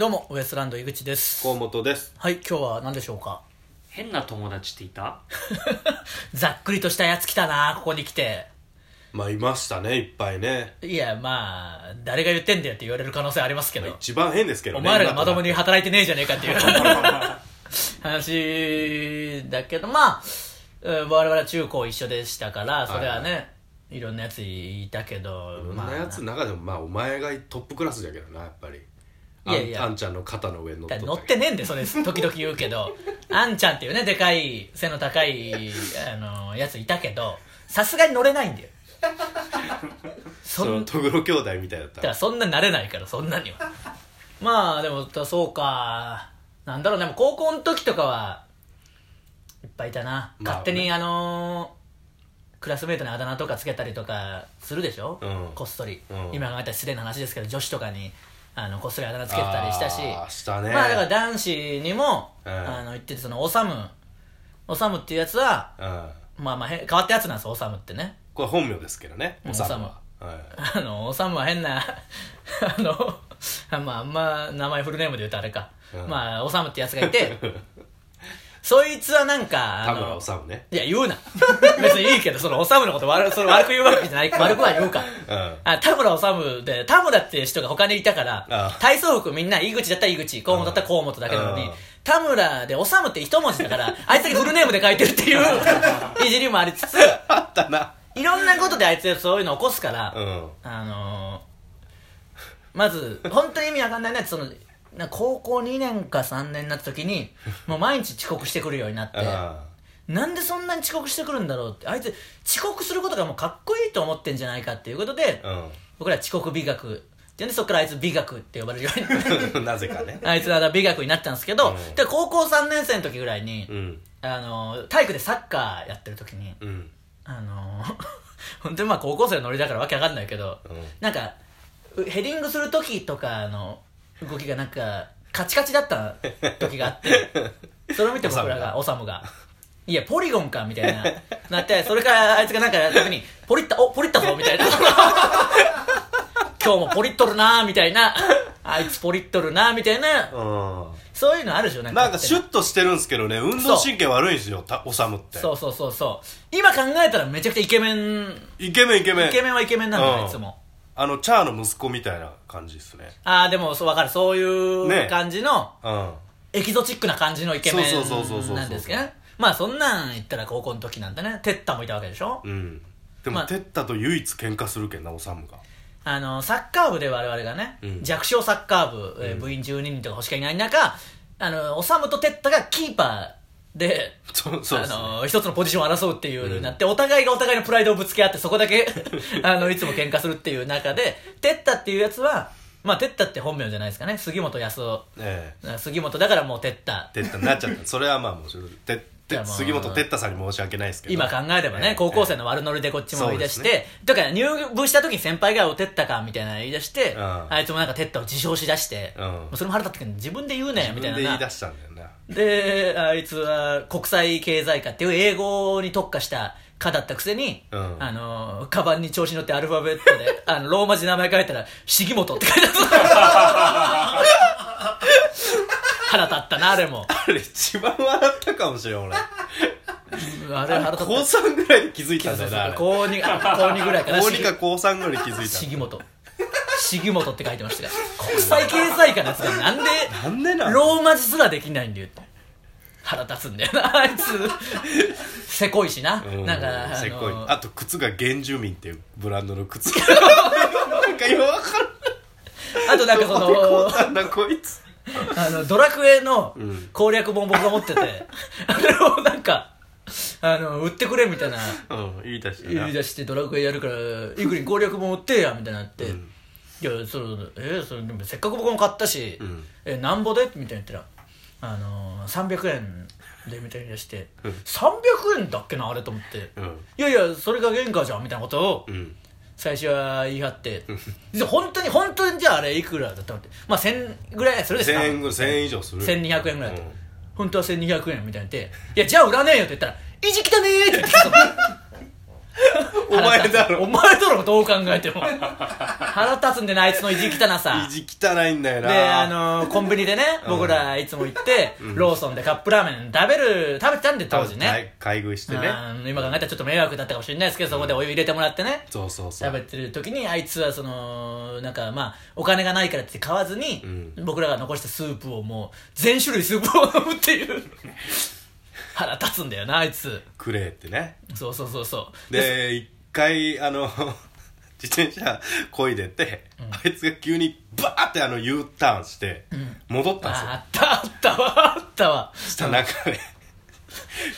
どうもウエストランド井口です。河本です。はい今日は何でしょうか？変な友達っていた？ざっくりとしたやつ来たなここに来て。まあいましたねいっぱいね。いやまあ誰が言ってんだよって言われる可能性ありますけど、一番変ですけどねお前らがまともに働いてねえじゃねえかっていう。話だけどまあうん我々は中高一緒でしたからそれはね、いろんなやついたけどなったらこんなやつの中でもまあお前がトップクラスだけどなやっぱりいやいや。あんちゃんの肩の上に乗っとった乗ってねえんでそれ。時々言うけど。あんちゃんっていうねでかい背の高い あのやついたけどさすがに乗れないんだよ。そのトグロ兄弟みたいだっただからそんな慣れないからそんなには。まあでもそうか。なんだろうでも高校の時とかはいっぱいいたな、まあ勝手にあのークラスメートにあだ名とかつけたりとかするでしょ、うん。こっそり、うん。今考えたら失礼な話ですけど女子とかにあのこっそりあだ名つけてたりしたし。あーしたね。まあだから男子にも、うん。あの言っててそのオサムオサムっていうやつはうん。まあまあへ変わったやつなんですオサムってね。これ本名ですけどね。うんおさむは。はい。あの、おさむは変な、あの、まあ、あんま名前フルネームで言うとあれか。うん。まあ、おさむってやつがいて、そいつはなんか、あ田村の、治ね。いや、言うな。別にいいけど、そのおさむのこと悪その悪く言うわけじゃない。悪くは言うか。うん。あ田村治で、田村っていう人が他にいたからあ、体操服みんな、井口だったら井口、河本だったら河本だけなのにうん、田村で、治って一文字だから、あいつだけフルネームで書いてるっていう、いじりもありつつ、あったな。いろんなことであいつそういうの起こすから、うん。あのー、まず本当に意味わかんないねそのな高校2年か3年になった時に もう毎日遅刻してくるようになってあなんでそんなに遅刻してくるんだろうってあいつ遅刻することがもうかっこいいと思ってんじゃないかっていうことで、ー僕ら遅刻美学ってでそこからあいつ美学って呼ばれるようにうん なぜかね。あいつは美学になったんですけど、うん。で高校3年生の時ぐらいに、うん。あのー体育でサッカーやってる時に、うん。あのー、本当にまあ高校生のノリだからわけわかんないけど、うん。なんかうヘディングする時とかの動きがなんかカチカチだった時があって それを見て僕らがオサムが「いやポリゴンか」みたいななってそれからあいつがなんかやった時に「ポリったおポリったぞ」みたいな。今日もポリっとるなーみたいな。あいつポリっとるなーみたいな。うん。そういうのあるでしょなんなんかシュッッとしてるんですけどね運動神経悪いんですよたおさむって。そうそうそうそう。今考えたらめちゃくちゃイケメン。イケメンイケメン。イケメンはイケメンなんだうんよいつもあのチャーの息子みたいな感じですね。ああでもそう分かる。そういうね感じの、うん。エキゾチックな感じのイケメそうそうそうそうそうンなんですけどね。まあそんなん言ったら高校の時なんだねテッタもいたわけでしょ、うん。でも、まあテッタと唯一喧嘩するけんなおさむがあのサッカー部で我々がね、うん。弱小サッカー部、えー部員12人とかしかいない中あのおさむとテッタがキーパーでそうそうね。あの一つのポジションを争うっていうになって、お互いがお互いのプライドをぶつけ合ってそこだけ あのいつも喧嘩するっていう中でテッタっていうやつはまあテッタって本名じゃないですかね。杉本康夫。ええ。杉本だからもうテッタ。テッタになっちゃった。それはまあもうそれてていやもう杉本テッタさんに申し訳ないですけど。今考えればね、ええ。高校生の悪ノリでこっちも言い出して、そうですとか入部した時に先輩が「おてったか」みたいなの言い出して、うん。あいつもなんかテッタを自称しだして、うん。それも腹立ったけど自分で言うねみたいな自分で言いな出したんだよなであいつは国際経済科っていう英語に特化した科だったくせに、うん。あのカバンに調子乗ってアルファベットで あのローマ字で名前書いたら「杉本」って書いてあった。腹立ったなあれも。あれ一番笑ったかもしれん俺。あれ腹立った。高3ぐらいで気づいたんだよなあれ。高高 2, 高2ぐらいかな。2か高3ぐらいで気づいた。杉本杉本って書いてましたが国際経済科のやつがなんでなんでなん？ローマ字すらできないんだよって。腹立つんだよなあいつ。せこいしな、うんなんかあせっこい。のあと靴が原住民っていうブランドの靴。なんかよわかるあとなんかそのなんだこいつ。あのドラクエのん。攻略本僕が持ってて、あれをなんかあの売ってくれみたいな。うん言い出したな。言い出してドラクエやるからいくりに攻略本売ってやみたいになって、うんいやそれえそれでもせっかく僕も買ったし、うん。えなんぼで？みたいに言ったらあのー、300円でみたいに出して、うん。300円だっけなあれと思って、うん。いやいやそれが原価じゃんみたいなことをうん。最初は言い張って、で本当に本当にじゃああれいくらだったのって。まあ1000ぐらいするでしょ1000円ぐらい1000円以上する。1200円ぐらいだった、うん。本当は1200円みたいに言って「いやじゃあ売らねえよ」って言ったら「意地汚ねえ」って言ってきたお前だろ。お前だろどう考えても。腹立つんでなあいつの意地汚さ。意地汚いんだよな。であのコンビニでねうん。僕らいつも行って、ローソンでカップラーメン食べる食べてたんで当時ね、はい買い食いしてね。今考えたらちょっと迷惑だったかもしれないですけど、そこでお湯入れてもらってね。そうそうそう。食べてる時にあいつはそのなんかまあお金がないからって買わずに、う僕らが残したスープをもう全種類スープを飲むっていう 腹立つんだよなあいつ。くれってね。そうそうそうそう。で一回あの 自転車こいでて、あいつが急にバーってあの U ターンして戻ったんですよ、ああったあったわあったわ。したらなんかね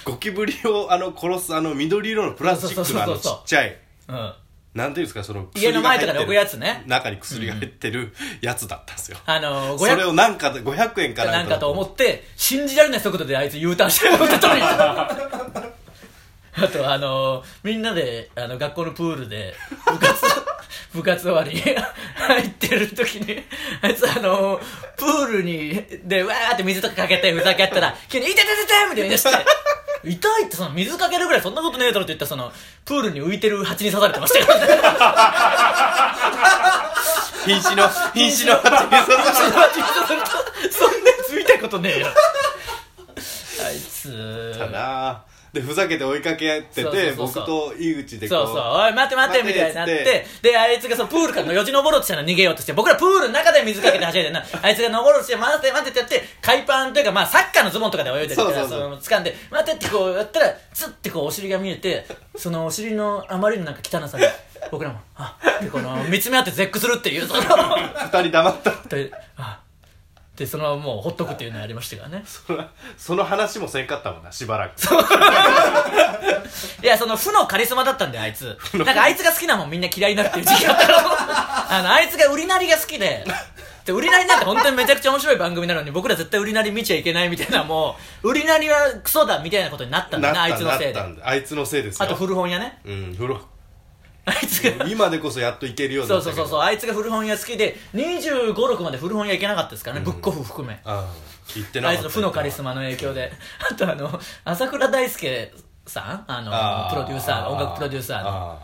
ゴキブリをあの殺すあの緑色のプラスチックのあのちっちゃいうん。なんていうんですかその家の前とかで置くやつつね。中に薬が入ってるやつだったんですよ、あのそれ500をなんかで500円かなんかと思っって信じられない速度であいつ U ターンして戻ってたのに あとあのみんなであの学校のプールで部活 部活終わりに 入ってる時にあいつあのプールにでわーって水とかかけてふざけやったら急に「痛い痛い痛い痛い!」みたいに言い出して「痛いってその水かけるぐらいそんなことねえだろ」って言ったらそのプールに浮いてる蜂に刺されてましたよ。瀕死の瀕死の蜂に刺された。そんなやつ見たことねえよ。あいつ。ったなでふざけて追いかけててそうそうそうそう。僕と井口でこそうそう、おい、待って待って、みたいになっ待て。て、で、あいつがそのプールからのよじ登ろうとしたら逃げようとして、僕らプールの中で水かけて走れてんな、あいつが登ろうとして、待って待ってってやって、海パンというか、まあ、サッカーのズボンとかで泳いでるから、その、掴んで、待ってってこうやったら、ツッてこうお尻が見えて、そのお尻のあまりのなんか汚さで、僕らも、あ、で、この、見つめ合って絶句するっていう、その、二人黙ったで、あ、で、そのままもうほっとくっていうのやりましたからね。そのその話もせんかったもんなしばらく いや、その負のカリスマだったんだよ、あいつ。なんかあいつが好きなもんみんな嫌いになるっていう時期があったの。あの、あいつが売りなりが好きで、で、売りなりなんて本当にめちゃくちゃ面白い番組なのに、僕ら絶対売りなり見ちゃいけないみたいな、もう、売りなりはクソだみたいなことになったんだよな、あいつのせいであいつのせいですよあと古本屋ね。うん風呂あいつが、今でこそやっといけるようになったそうそうそうそう、あいつが古本屋好きで、25、6まで古本屋行けなかったですからね、ブックオフ含め。ああ。言ってなかった。あいつの負のカリスマの影響で。あとあの、朝倉大輔さん？あの、あプロデューサー、音楽プロデューサ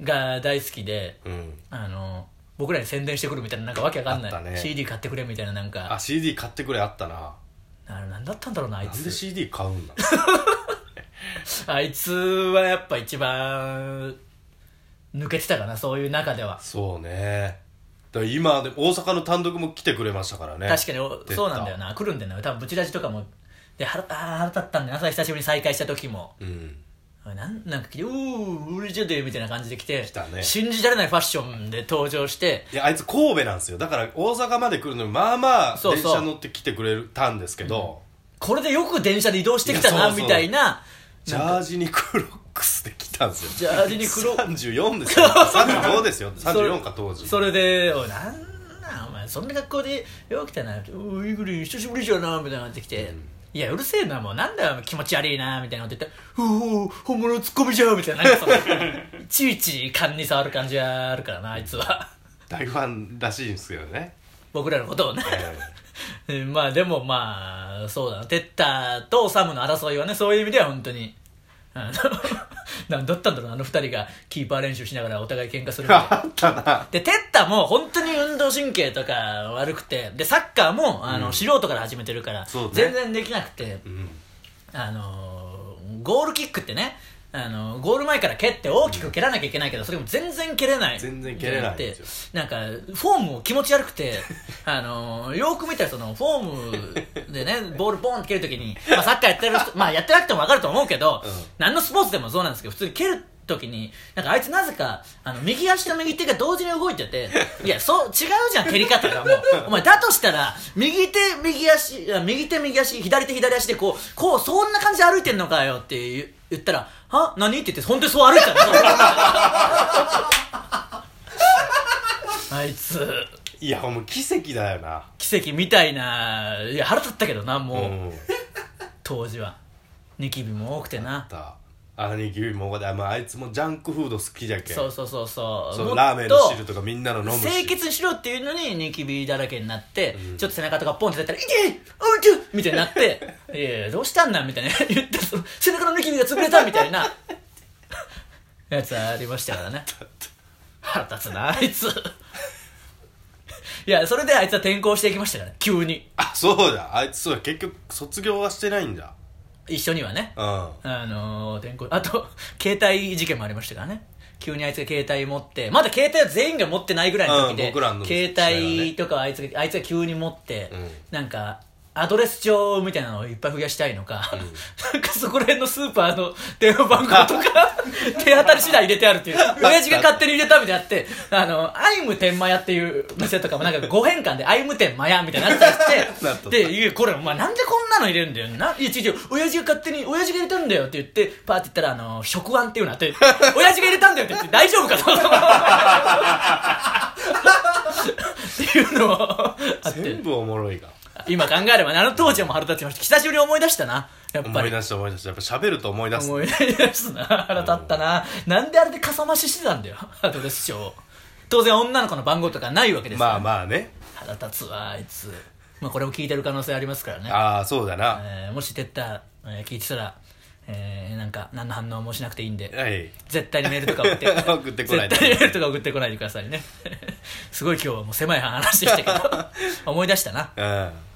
ーが大好きで、あうん。あの、僕らに宣伝してくるみたいな、なんかわけわかんない。あったね。CD 買ってくれみたいな、なんか、あ CD 買ってくれあったな。あれなんだったんだろうな、あいなんでつ。CD 買うんだ？あいつはやっぱ一番、抜けてたかな、そういう中では。そうね。だから今で大阪の単独も来てくれましたからね。確かにそうなんだよな。来るんだよな。多分ブチラジとかもで腹あー腹立ったんだよな。久しぶりに再会した時も。うん。なんなんか来て「うー売れちゃって」みたいな感じで来て来たね。信じられないファッションで登場して。いやあいつ神戸なんですよ。だから大阪まで来るのにまあまあ電車乗って来てくれたんですけど、これでよく電車で移動してきたなみたいな。ジャージにクロックスで来たんですよ。ジャージに黒。34ですよ。35ですよ。34か当時。それで「おいなんなんお前そんな学校でよく来たな」おいイグリ久しぶりじゃな」みたいになってきて「いやうるせえなもうなんだよ気持ち悪いな」みたいなこと言って「おお本物のツッコミじゃん」みたいななんかそのいちいち勘に触る感じがあるからなあいつは。大ファンらしいんですけどね、僕らのことをね。えうん まあでもまあそうだな。テッタとオサムの争いはねそういう意味では本当に。あのなんだったんだろうなあの二人がキーパー練習しながらお互い喧嘩するみたいなあったな。で、テッタも本当に運動神経とか悪くて、で、サッカーも、あの、うん。素人から始めてるから、そうね。全然できなくて。う、ん。あのーゴールキックってね、あのゴール前から蹴って大きく蹴らなきゃいけないけど、それも全然蹴れない。全然蹴れないんでですなんか、フォームも気持ち悪くて、あのよく見たらその、フォームでね、ボールポンって蹴るときに、まあサッカーやってる人、まあやってなくてもわかると思うけど、うん。何のスポーツでもそうなんですけど、普通に蹴る時に、なんかあいつなぜか、あの、右足と右手が同時に動いてて、いや、そう、違うじゃん、蹴り方がもう。お前、だとしたら、右手、右足、右手、右足、左手、左足でこう、こう、そんな感じで歩いてんのかよって言言ったら、は？何？って言って、本当にそう歩いてたの。あいつ、いやもう奇跡だよな奇跡みたいな、いや、腹立ったけどな、もう、うん当時は。ニキビも多くてな。だ兄貴もあ,、まあ、あいつもジャンクフード好きじゃけん。そうそうそうそう。そうラーメンの汁とかみんなの飲むし。清潔にしろっていうのにニキビだらけになって、うん。ちょっと背中とかポンって出たら「いけおいちょみたいにな。って「いやいやどうしたんだ?」みたいな。言ってその背中のニキビが潰れたみたいなやつありましたからね。腹立つなあいつ。いやそれであいつは転校していきましたからね急に。あそうだ。あいつそうだ結局卒業はしてないんだ一緒にはね。うん。あのー、あと 携帯事件もありましたからね。急にあいつが携帯持ってまだ携帯は全員が持ってないぐらいの時で、うん携帯とかあいつがあいつが急に持って、うん。なんかアドレス帳みたいなのをいっぱい増やしたいのか、なんかそこら辺のスーパーの電話番号とか 手当たり次第入れてあるっていう。親父が勝手に入れたみたいになってあのアイム天満屋っていう店とかもなんか5変換でアイム天満屋みたいになっ たりしてでいやこれお前なんでこんなの入れるんだよ。ないや違う親父が勝手に親父が入れたんだよって言ってパーって言ったらあの食案っていうのあって 親父が入れたんだよって言って大丈夫かとっていうのをあって。全部おもろいが今考えればねあの当時はもう腹立ちました。久しぶりに思い出したな。やっぱり。思い出した思い出した。やっぱ喋ると思い出す。思い出すな。腹立ったな。なんであれでかさ増ししてたんだよ。アドレス帳当然女の子の番号とかないわけですから。まあまあね。腹立つわあいつ。まあこれも聞いてる可能性ありますからね。ああそうだな。えーもしてった、えー聞いてたら、えーなんか何の反応もしなくていいんではい。絶対にメールとか送って 送ってこないで絶対にメールとか送ってこないでくださいね。すごい今日はもう狭い話でしたけど 思い出したな。うん